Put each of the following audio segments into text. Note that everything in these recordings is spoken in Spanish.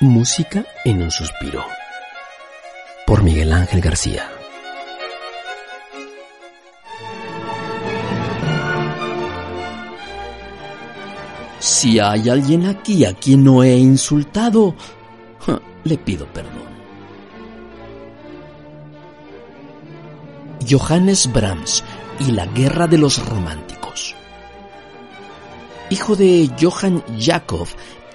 Música en un suspiro. Por Miguel Ángel García. Si hay alguien aquí a quien no he insultado, le pido perdón. Johannes Brahms y la Guerra de los Románticos. Hijo de Johann Jakob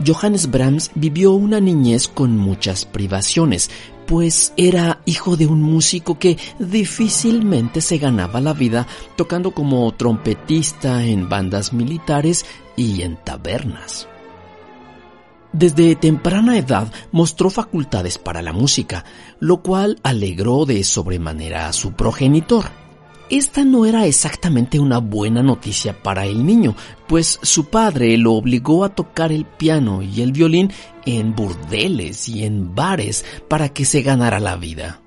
Johannes Brahms vivió una niñez con muchas privaciones, pues era hijo de un músico que difícilmente se ganaba la vida tocando como trompetista en bandas militares y en tabernas. Desde temprana edad mostró facultades para la música, lo cual alegró de sobremanera a su progenitor. Esta no era exactamente una buena noticia para el niño, pues su padre lo obligó a tocar el piano y el violín en burdeles y en bares para que se ganara la vida.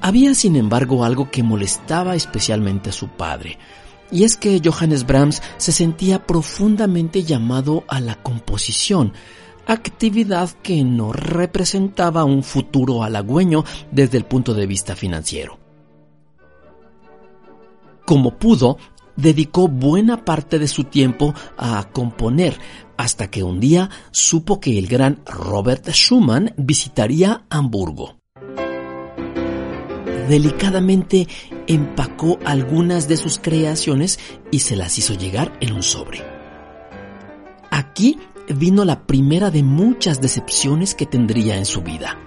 Había, sin embargo, algo que molestaba especialmente a su padre, y es que Johannes Brahms se sentía profundamente llamado a la composición, actividad que no representaba un futuro halagüeño desde el punto de vista financiero. Como pudo, dedicó buena parte de su tiempo a componer, hasta que un día supo que el gran Robert Schumann visitaría Hamburgo. Delicadamente empacó algunas de sus creaciones y se las hizo llegar en un sobre. Aquí vino la primera de muchas decepciones que tendría en su vida.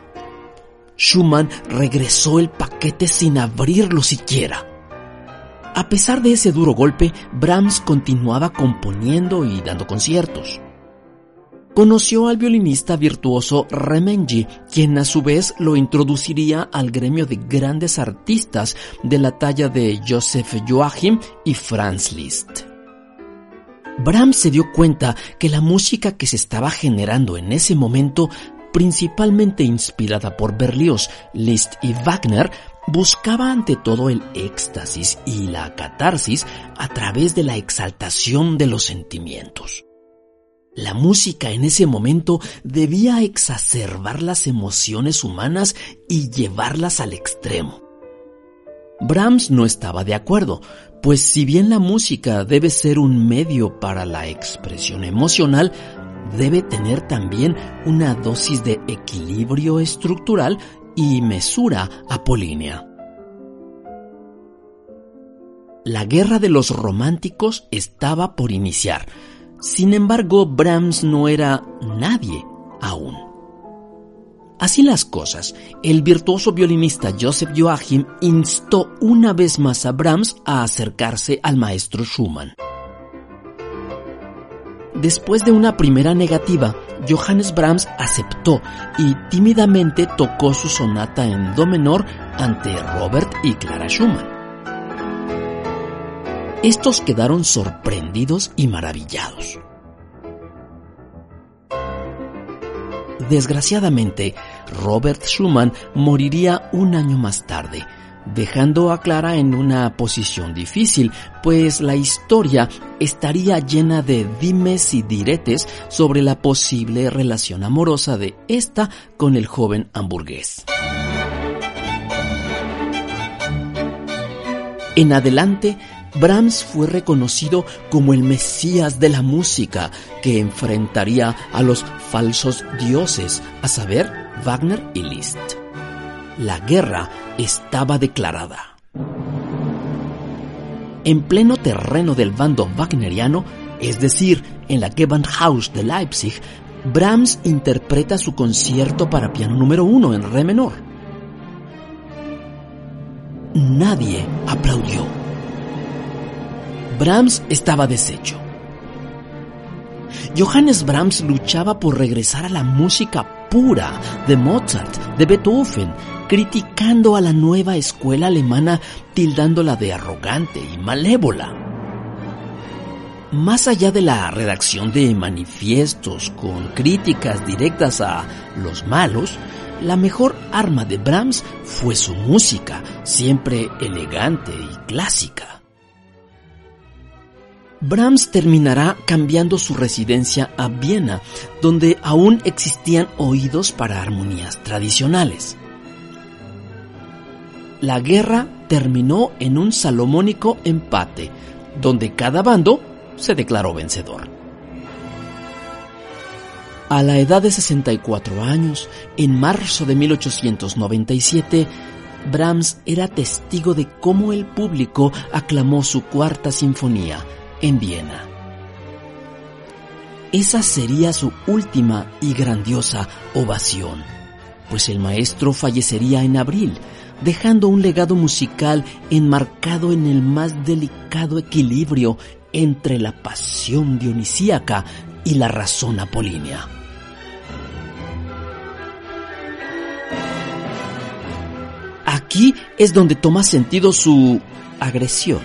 Schumann regresó el paquete sin abrirlo siquiera. A pesar de ese duro golpe, Brahms continuaba componiendo y dando conciertos. Conoció al violinista virtuoso Remengi, quien a su vez lo introduciría al gremio de grandes artistas de la talla de Joseph Joachim y Franz Liszt. Brahms se dio cuenta que la música que se estaba generando en ese momento, principalmente inspirada por Berlioz, Liszt y Wagner, buscaba ante todo el éxtasis y la catarsis a través de la exaltación de los sentimientos. La música en ese momento debía exacerbar las emociones humanas y llevarlas al extremo. Brahms no estaba de acuerdo, pues si bien la música debe ser un medio para la expresión emocional, debe tener también una dosis de equilibrio estructural y mesura apolínea. La guerra de los románticos estaba por iniciar. Sin embargo, Brahms no era nadie aún. Así las cosas, el virtuoso violinista Joseph Joachim instó una vez más a Brahms a acercarse al maestro Schumann. Después de una primera negativa, Johannes Brahms aceptó y tímidamente tocó su sonata en do menor ante Robert y Clara Schumann. Estos quedaron sorprendidos y maravillados. Desgraciadamente, Robert Schumann moriría un año más tarde, dejando a Clara en una posición difícil, pues la historia estaría llena de dimes y diretes sobre la posible relación amorosa de esta con el joven hamburgués. En adelante, Brahms fue reconocido como el Mesías de la música que enfrentaría a los falsos dioses, a saber, Wagner y Liszt. La guerra estaba declarada. En pleno terreno del bando wagneriano, es decir, en la Gewandhaus de Leipzig, Brahms interpreta su concierto para piano número uno en re menor. Nadie aplaudió. Brahms estaba deshecho. Johannes Brahms luchaba por regresar a la música pura de Mozart, de Beethoven, criticando a la nueva escuela alemana tildándola de arrogante y malévola. Más allá de la redacción de manifiestos con críticas directas a los malos, la mejor arma de Brahms fue su música, siempre elegante y clásica. Brahms terminará cambiando su residencia a Viena, donde aún existían oídos para armonías tradicionales. La guerra terminó en un salomónico empate, donde cada bando se declaró vencedor. A la edad de 64 años, en marzo de 1897, Brahms era testigo de cómo el público aclamó su cuarta sinfonía en Viena. Esa sería su última y grandiosa ovación, pues el maestro fallecería en abril, dejando un legado musical enmarcado en el más delicado equilibrio entre la pasión dionisíaca y la razón apolínea. Aquí es donde toma sentido su agresión.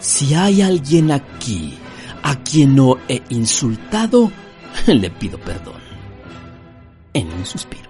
Si hay alguien aquí a quien no he insultado, le pido perdón. En un suspiro.